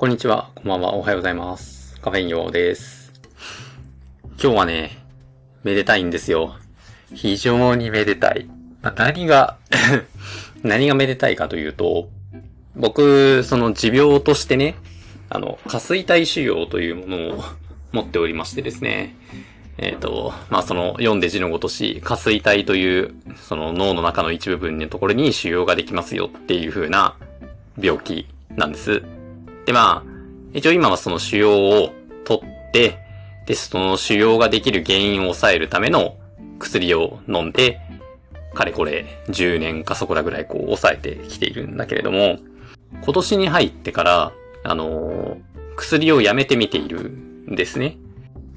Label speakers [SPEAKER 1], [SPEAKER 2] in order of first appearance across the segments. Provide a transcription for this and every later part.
[SPEAKER 1] こんにちは、こんばんは、おはようございます。カフェインヨーです。今日はね、めでたいんですよ。非常にめでたい。まあ何が、何がめでたいかというと、僕、その持病としてね、あの、下垂体腫瘍というものを 持っておりましてですね、えっ、と、まあ、その、読んで字のごとし、下垂体という、その脳の中の一部分のところに腫瘍ができますよっていう風な病気なんです。で、まあ、一応今はその腫瘍を取って、で、その腫瘍ができる原因を抑えるための薬を飲んで、かれこれ10年かそこらぐらいこう抑えてきているんだけれども、今年に入ってから、あのー薬をやめてみているんですね。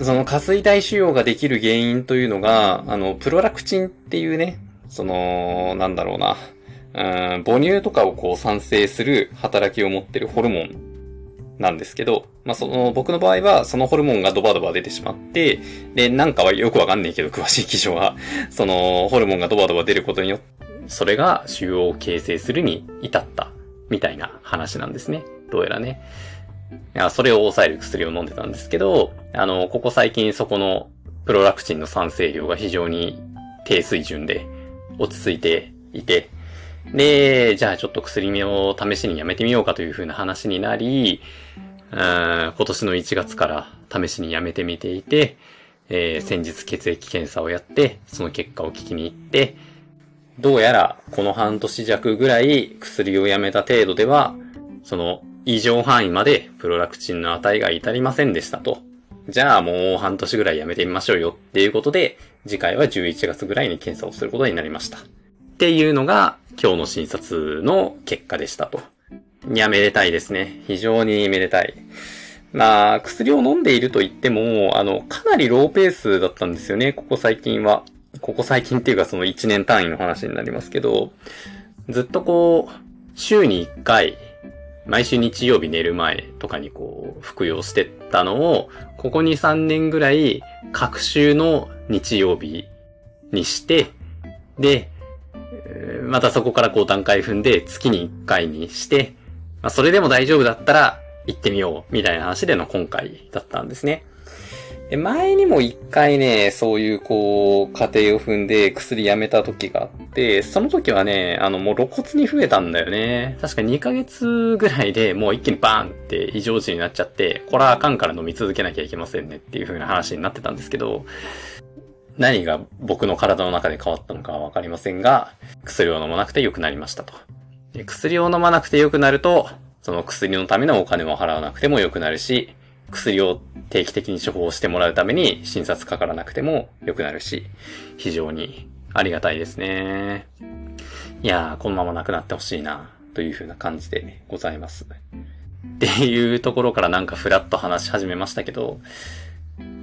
[SPEAKER 1] その下垂体腫瘍ができる原因というのが、あの、プロラクチンっていうね、その、なんだろうな、うん母乳とかをこう産生する働きを持ってるホルモンなんですけど、まあ、その、僕の場合は、そのホルモンがドバドバ出てしまって、で、なんかはよくわかんないけど、詳しい記事は、その、ホルモンがドバドバ出ることによって、それが腫瘍を形成するに至った、みたいな話なんですね。どうやらね。いや、それを抑える薬を飲んでたんですけど、あの、ここ最近そこのプロラクチンの産生量が非常に低水準で落ち着いていて、で、じゃあちょっと薬を試しにやめてみようかという風な話になり、今年の1月から試しにやめてみていて、えー先日血液検査をやって、その結果を聞きに行って、どうやらこの半年弱ぐらい薬をやめた程度では、その異常範囲までプロラクチンの値が至りませんでしたと。じゃあもう半年ぐらいやめてみましょうよっていうことで、次回は11月ぐらいに検査をすることになりました。っていうのが今日の診察の結果でしたと。いや、めでたいですね。非常にめでたい。まあ、薬を飲んでいると言っても、あの、かなりローペースだったんですよね、ここ最近は。ここ最近っていうかその1年単位の話になりますけど、ずっとこう、週に1回、毎週日曜日寝る前とかにこう、服用してったのを、ここ2、3年ぐらい、各週の日曜日にして、で、またそこからこう段階踏んで月に1回にして、まあそれでも大丈夫だったら行ってみようみたいな話での今回だったんですね。前にも一回ね、そういうこう、過程を踏んで薬やめた時があって、その時はね、あのもう露骨に増えたんだよね。確か2ヶ月ぐらいでもう一気にバーンって異常値になっちゃって、これはあかんから飲み続けなきゃいけませんねっていう風な話になってたんですけど、何が僕の体の中で変わったのかはわかりませんが、薬を飲まなくて良くなりましたと。で薬を飲まなくて良くなると、その薬のためのお金も払わなくても良くなるし、薬を定期的に処方してもらうために診察かからなくても良くなるし、非常にありがたいですね。いやー、このままなくなってほしいな、という風な感じでございます。っていうところからなんかフラッと話し始めましたけど、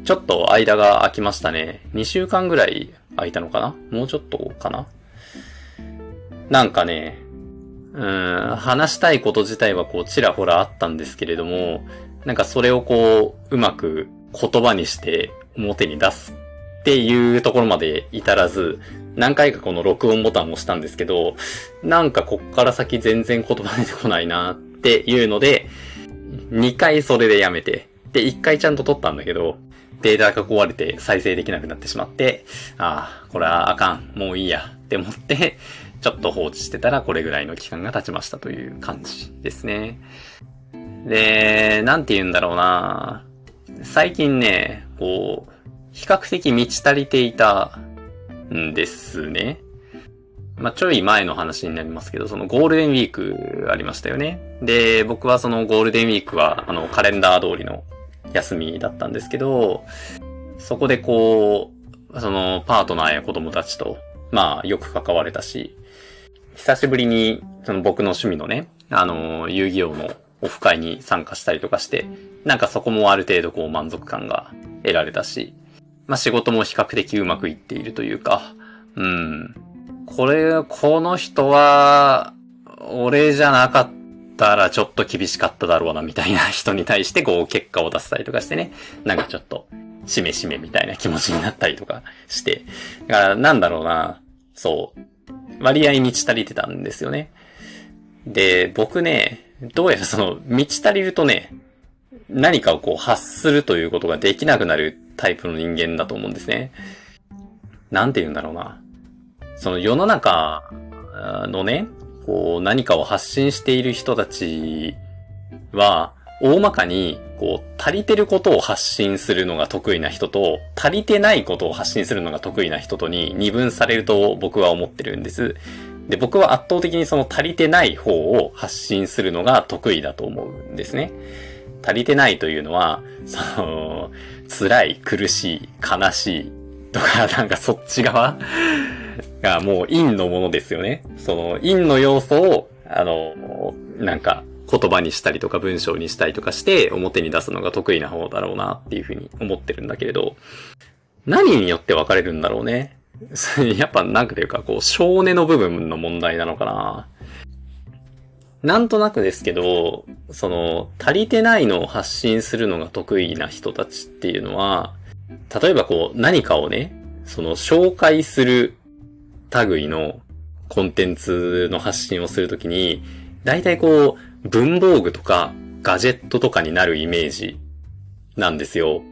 [SPEAKER 1] ちょっと間が空きましたね。2週間ぐらい空いたのかな？もうちょっとかな？なんかね、うん、話したいこと自体はこうちらほらあったんですけれども、なんかそれをこう、うまく言葉にして表に出すっていうところまで至らず、何回かこの録音ボタンを押したんですけど、なんかこっから先全然言葉出てこないなっていうので、2回それでやめて、で、1回ちゃんと撮ったんだけど、データが壊れて再生できなくなってしまって、ああ、これはあかん、もういいやって思って、ちょっと放置してたらこれぐらいの期間が経ちましたという感じですね。で、なんて言うんだろうな最近ね、こう、比較的満ち足りていたんですね。まあ、ちょい前の話になりますけど、そのゴールデンウィークありましたよね。で、僕はそのゴールデンウィークは、あの、カレンダー通りの休みだったんですけど、そこでこう、その、パートナーや子供たちと、まあ、よく関われたし、久しぶりに、その僕の趣味のね、あの、遊戯王のオフ会に参加したりとかして、なんかそこもある程度こう満足感が得られたし、まあ仕事も比較的うまくいっているというか、うん。これ、この人は、俺じゃなかったらちょっと厳しかっただろうなみたいな人に対してこう結果を出したりとかしてね、なんかちょっと、しめしめみたいな気持ちになったりとかして、だからなんだろうな、そう、割合満ち足りてたんですよね。で、僕ね、どうやらその、満ち足りるとね、何かをこう発するということができなくなるタイプの人間だと思うんですね。なんて言うんだろうな。その世の中のね、こう何かを発信している人たちは、大まかに、こう、足りてることを発信するのが得意な人と、足りてないことを発信するのが得意な人とに二分されると僕は思ってるんです。で、僕は圧倒的にその足りてない方を発信するのが得意だと思うんですね。足りてないというのは、その、辛い、苦しい、悲しいとか、なんかそっち側がもう陰のものですよね。その陰の要素を、あの、なんか言葉にしたりとか文章にしたりとかして表に出すのが得意な方だろうなっていうふうに思ってるんだけれど、何によって分かれるんだろうね。やっぱなんかというか、こう、少年の部分の問題なのかな。なんとなくですけど、その、足りてないのを発信するのが得意な人たちっていうのは、例えばこう、何かをね、その、紹介する類のコンテンツの発信をするときに、大体こう、文房具とかガジェットとかになるイメージなんですよ。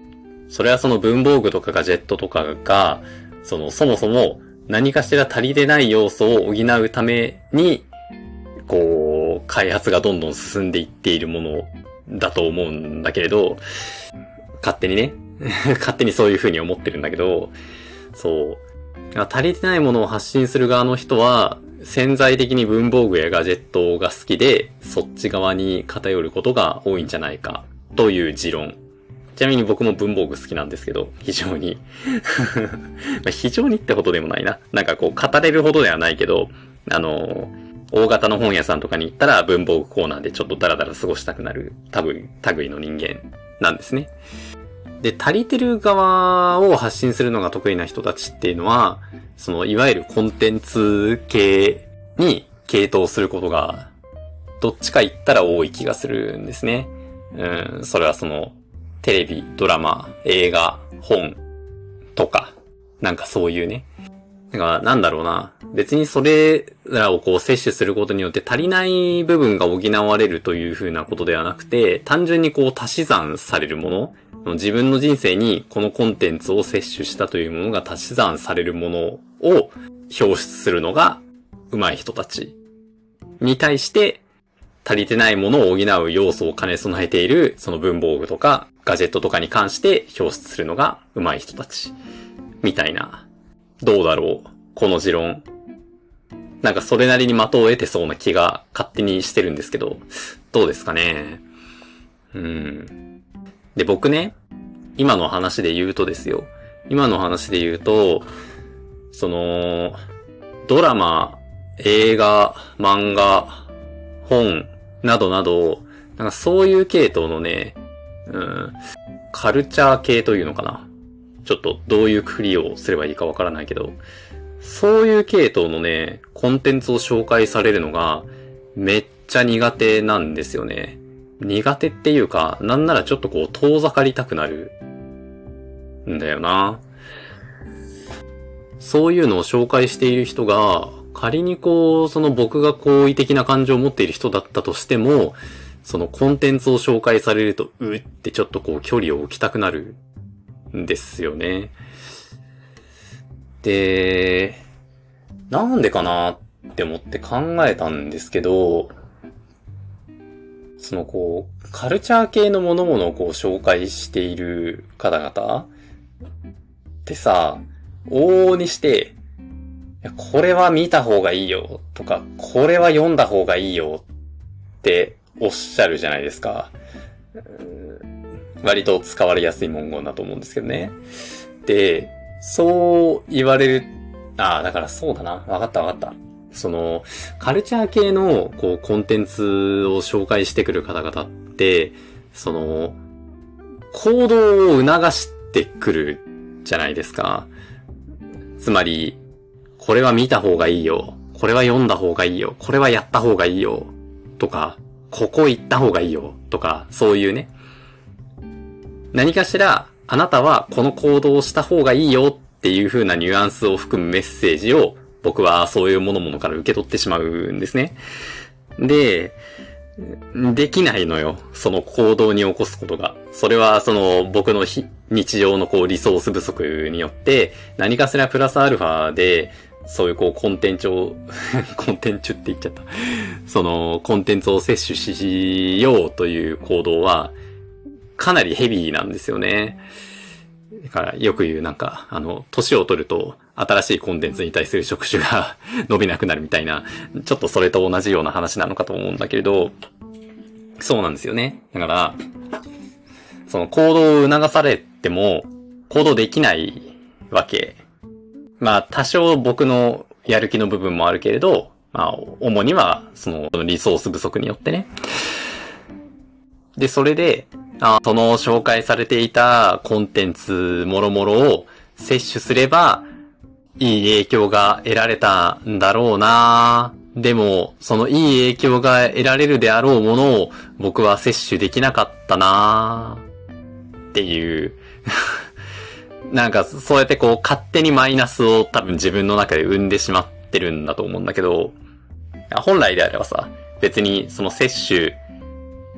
[SPEAKER 1] それはその文房具とかガジェットとかが、その、そもそも何かしら足りてない要素を補うために、こう、開発がどんどん進んでいっているものだと思うんだけれど、勝手にね、勝手にそういう風に思ってるんだけど、そう。足りてないものを発信する側の人は、潜在的に文房具やガジェットが好きで、そっち側に偏ることが多いんじゃないか、という持論ちなみに僕も文房具好きなんですけど、非常に 非常にってことでもないな。なんかこう、語れるほどではないけど、あの、大型の本屋さんとかに行ったら文房具コーナーでちょっとダラダラ過ごしたくなる多分、類の人間なんですね。で、足りてる側を発信するのが得意な人たちっていうのは、その、いわゆるコンテンツ系に系統することが、どっちか言ったら多い気がするんですね。うん、それはその、テレビ、ドラマ、映画、本とか、なんかそういうね。だから、なんだろうな。別にそれらをこう摂取することによって足りない部分が補われるというふうなことではなくて、単純にこう足し算されるもの、自分の人生にこのコンテンツを摂取したというものが足し算されるものを表出するのが上手い人たちに対して足りてないものを補う要素を兼ね備えているその文房具とかガジェットとかに関して表出するのが上手い人たち。みたいな。どうだろう？この持論。なんかそれなりに的を得てそうな気が勝手にしてるんですけど、どうですかね？うん。で、僕ね、今の話で言うとですよ。今の話で言うと、その、ドラマ、映画、漫画、本、などなど、なんかそういう系統のね、うん、カルチャー系というのかな。ちょっとどういうクリをすればいいかわからないけど、そういう系統のね、コンテンツを紹介されるのが、めっちゃ苦手なんですよね。苦手っていうか、なんならちょっとこう遠ざかりたくなる、んだよな。そういうのを紹介している人が、仮にこう、その僕が好意的な感情を持っている人だったとしても、そのコンテンツを紹介されると、うってちょっとこう距離を置きたくなるんですよね。で、なんでかなって思って考えたんですけど、そのこう、カルチャー系のものものをこう紹介している方々ってさ、往々にして、これは見た方がいいよとか、これは読んだ方がいいよっておっしゃるじゃないですか。割と使われやすい文言だと思うんですけどね。で、そう言われる、ああ、だからそうだな。わかったわかった。その、カルチャー系の、こう、コンテンツを紹介してくる方々って、その、行動を促してくるじゃないですか。つまり、これは見た方がいいよ。これは読んだ方がいいよ。これはやった方がいいよ。とか、ここ行った方がいいよとか、そういうね。何かしら、あなたはこの行動をした方がいいよっていう風なニュアンスを含むメッセージを僕はそういうものものから受け取ってしまうんですね。で、できないのよ。その行動に起こすことが。それは、その、僕の日常のこう、リソース不足によって、何かしらプラスアルファで、そういうこう、コンテンツを コンテンツって言っちゃった。その、コンテンツを摂取しようという行動は、かなりヘビーなんですよね。だから、よく言うなんか、あの、年を取ると、新しいコンテンツに対する触手が 伸びなくなるみたいな、ちょっとそれと同じような話なのかと思うんだけれど、そうなんですよね。だから、その行動を促されても、行動できないわけ。まあ、多少僕のやる気の部分もあるけれど、まあ、主には、その、リソース不足によってね。で、それで、あその紹介されていたコンテンツもろもろを摂取すれば、いい影響が得られたんだろうな。でも、そのいい影響が得られるであろうものを僕は摂取できなかったな。っていう。なんかそうやってこう勝手にマイナスを多分自分の中で生んでしまってるんだと思うんだけど、本来であればさ、別にその摂取、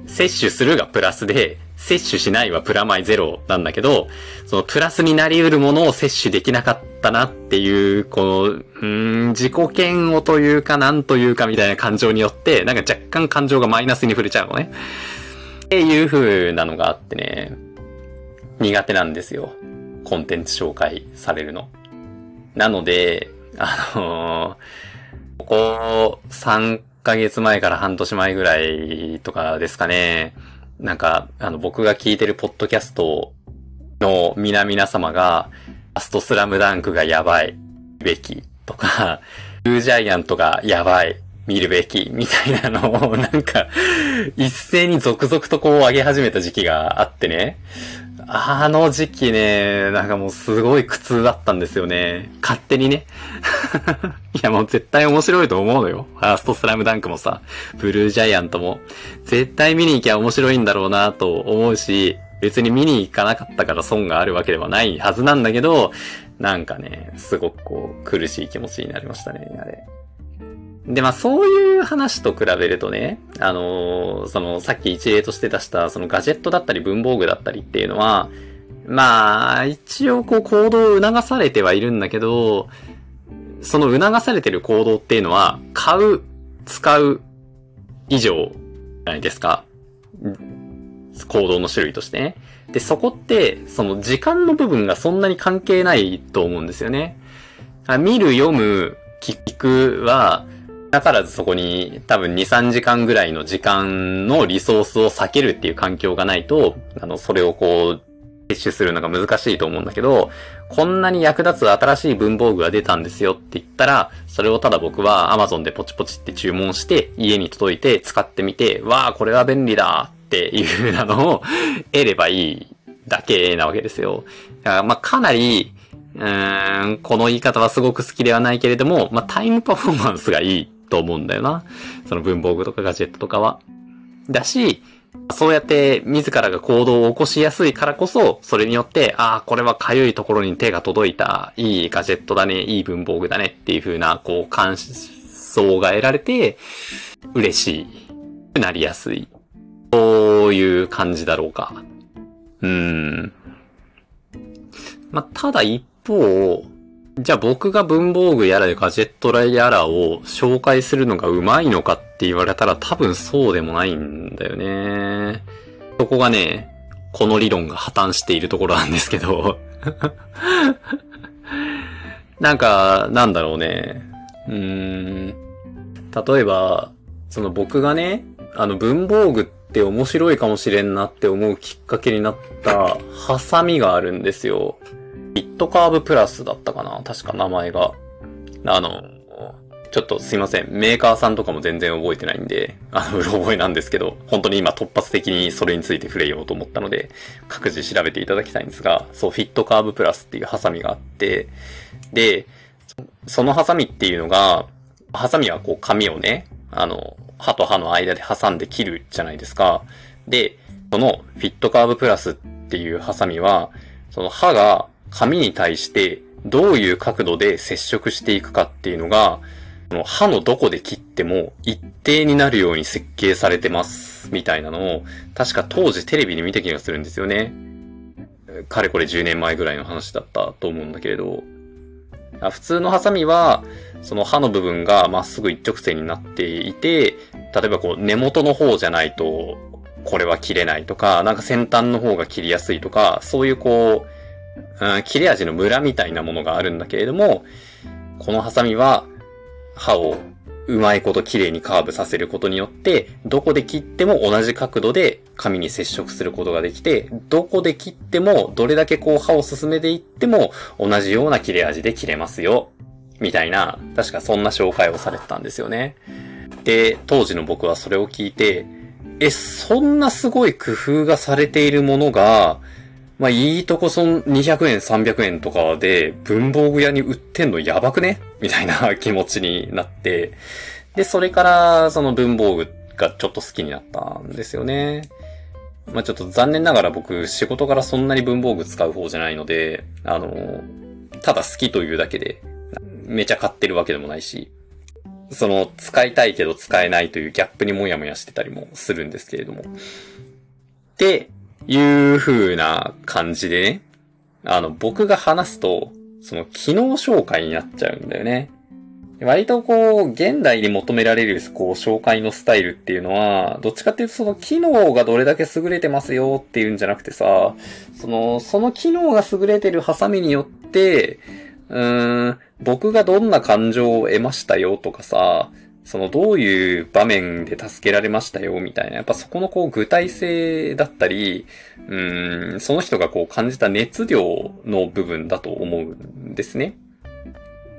[SPEAKER 1] 摂取するがプラスで、摂取しないはプラマイゼロなんだけど、そのプラスになり得るものを摂取できなかったなっていう、この、うん、自己嫌悪というかなんというかみたいな感情によって、なんか若干感情がマイナスに触れちゃうのね。っていう風なのがあってね、苦手なんですよ。コンテンツ紹介されるの。なので、あのー、ここ3ヶ月前から半年前ぐらいとかですかね、なんか、あの、僕が聞いてるポッドキャストの皆々様が、ラストスラムダンクがやばい、べきとか、ブージャイアントがやばい、見るべき、みたいなのを、なんか、一斉に続々とこう上げ始めた時期があってね。あの時期ね、なんかもうすごい苦痛だったんですよね。勝手にね。いやもう絶対面白いと思うのよ。ファーストスラムダンクもさ、ブルージャイアントも。絶対見に行きゃ面白いんだろうなと思うし、別に見に行かなかったから損があるわけではないはずなんだけど、なんかね、すごくこう苦しい気持ちになりましたね、あれ。で、まあそういう話と比べるとね、あのー、そのさっき一例として出したそのガジェットだったり文房具だったりっていうのは、まあ一応こう行動を促されてはいるんだけど、その促されてる行動っていうのは、買う、使う以上じゃないですか。行動の種類としてね。で、そこって、その時間の部分がそんなに関係ないと思うんですよね。見る、読む、聞くは、だからずそこに多分2、3時間ぐらいの時間のリソースを避けるっていう環境がないと、あの、それをこう、摂取するのが難しいと思うんだけど、こんなに役立つ新しい文房具が出たんですよって言ったら、それをただ僕は Amazon でポチポチって注文して、家に届いて使ってみて、わあ、これは便利だっていう風なのを 得ればいいだけなわけですよ。だからまあかなり、うーん、この言い方はすごく好きではないけれども、まあタイムパフォーマンスがいいと思うんだよな。その文房具とかガジェットとかは。だし、そうやって自らが行動を起こしやすいからこそ、それによって、ああ、これは痒いところに手が届いた、いいガジェットだね、いい文房具だねっていう風な、こう、感想が得られて、嬉しい、なりやすい。そういう感じだろうか。うーん。まあ、ただ一方、じゃあ僕が文房具やらでガジェットライやらを紹介するのがうまいのかって言われたら多分そうでもないんだよね。そこがね、この理論が破綻しているところなんですけど なんか、なんだろうね。うーん。例えば、その僕がね、あの文房具って面白いかもしれんなって思うきっかけになったハサミがあるんですよ。ビットカーブプラスだったかな？確か名前が。あの、ちょっとすいません。メーカーさんとかも全然覚えてないんで、あの、う ろ覚えなんですけど、本当に今突発的にそれについて触れようと思ったので、各自調べていただきたいんですが、そう、フィットカーブプラスっていうハサミがあって、で、そのハサミっていうのが、ハサミはこう紙をね、あの、歯と歯の間で挟んで切るじゃないですか。で、そのフィットカーブプラスっていうハサミは、その歯が紙に対してどういう角度で接触していくかっていうのが、この刃のどこで切っても一定になるように設計されてます、みたいなのを、確か当時テレビで見た気がするんですよね。かれこれ10年前ぐらいの話だったと思うんだけれど、普通のハサミは、その刃の部分がまっすぐ一直線になっていて、例えばこう根元の方じゃないと、これは切れないとか、なんか先端の方が切りやすいとか、そういうこう、うん、切れ味のムラみたいなものがあるんだけれども、このハサミは刃をうまいこと綺麗にカーブさせることによって、どこで切っても同じ角度で紙に接触することができて、どこで切っても、どれだけこう刃を進めていっても、同じような切れ味で切れますよ。みたいな、確かそんな紹介をされてたんですよね。で、当時の僕はそれを聞いて、え、そんなすごい工夫がされているものが、まあ、いいとこそん200円、300円とかで文房具屋に売ってんのやばくね？みたいな気持ちになって、で、それからその文房具がちょっと好きになったんですよね。まあ、ちょっと残念ながら僕仕事からそんなに文房具使う方じゃないので、あの、ただ好きというだけで、めちゃ買ってるわけでもないし、その使いたいけど使えないというギャップにもやもやしてたりもするんですけれども。で、いう風な感じでね、あの、僕が話すと、その機能紹介になっちゃうんだよね。割とこう、現代に求められる、こう、紹介のスタイルっていうのは、どっちかっていうとその機能がどれだけ優れてますよっていうんじゃなくてさ、その、その機能が優れてるハサミによって、うーん、僕がどんな感情を得ましたよとかさ、そのどういう場面で助けられましたよ、みたいな。やっぱそこのこう具体性だったり、うん、その人がこう感じた熱量の部分だと思うんですね。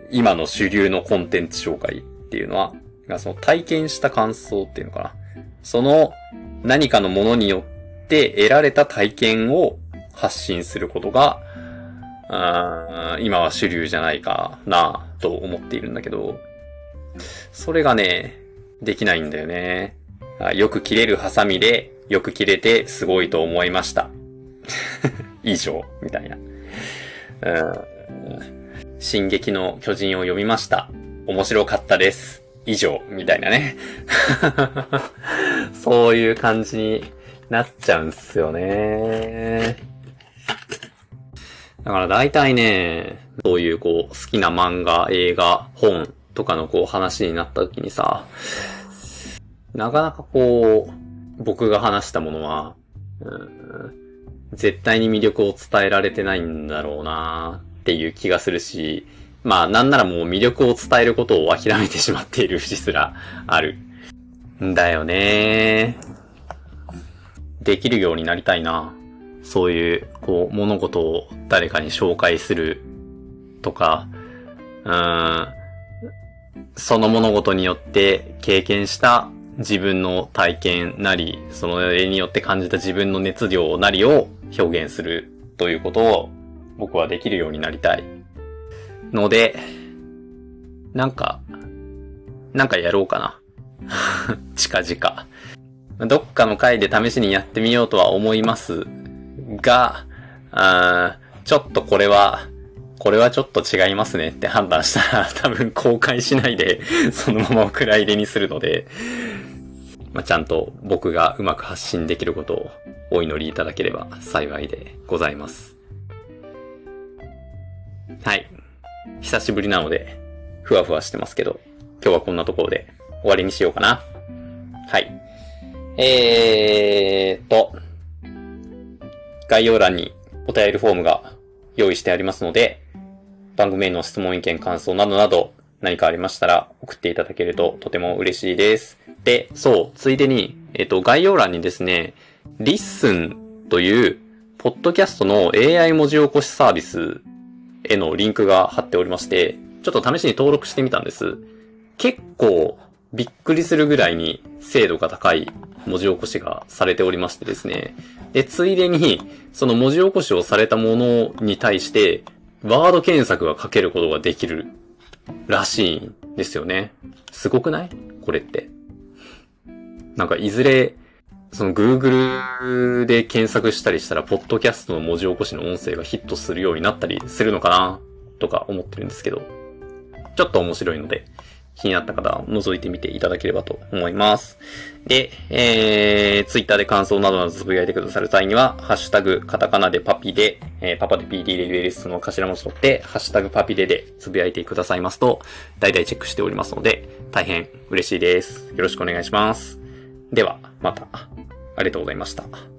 [SPEAKER 1] 今の主流のコンテンツ紹介っていうのは、その体験した感想っていうのかな。その何かのものによって得られた体験を発信することが、今は主流じゃないかなと思っているんだけど、それがね、できないんだよね。よく切れるハサミで、よく切れてすごいと思いました。以上、みたいな。うん進撃の巨人を読みました。面白かったです。以上、みたいなね。そういう感じになっちゃうんすよね。だから大体ね、そういうこう、好きな漫画、映画、本とかのこう話になった時にさ、なかなかこう、僕が話したものは、うん、絶対に魅力を伝えられてないんだろうなっていう気がするし、まあなんならもう魅力を伝えることを諦めてしまっている節すらある。んだよねできるようになりたいな。そういう、こう、物事を誰かに紹介するとか、うん、その物事によって経験した自分の体験なり、その例によって感じた自分の熱量なりを表現するということを僕はできるようになりたい。ので、なんか、なんかやろうかな。近々。どっかの回で試しにやってみようとは思いますが、あちょっとこれはこれはちょっと違いますねって判断したら 多分公開しないで そのままお蔵入れにするので、まあ、ちゃんと僕がうまく発信できることをお祈りいただければ幸いでございます。はい。久しぶりなので、ふわふわしてますけど、今日はこんなところで終わりにしようかな。はい。えーと、概要欄にお便りフォームが用意してありますので、番組への質問、意見、感想などなど何かありましたら送っていただけるととても嬉しいです。で、そう、ついでに、えっ、と、概要欄にですね、 LISTEN という、ポッドキャストの AI 文字起こしサービスへのリンクが貼っておりまして、ちょっと試しに登録してみたんです。結構びっくりするぐらいに精度が高い文字起こしがされておりましてですね。で、ついでに、その文字起こしをされたものに対して、ワード検索がかけることができるらしいんですよね。すごくない？これって。なんかいずれ、その Google で検索したりしたら、ポッドキャストの文字起こしの音声がヒットするようになったりするのかな？とか思ってるんですけど、ちょっと面白いので、気になった方は覗いてみていただければと思います。で、えー、ツイッターで感想などなどつぶやいてくださる際には、ハッシュタグ、カタカナでパピで、えー、パパで PD で LS の頭文字取って、ハッシュタグパピででつぶやいてくださいますと、大体チェックしておりますので、大変嬉しいです。よろしくお願いします。では、また、ありがとうございました。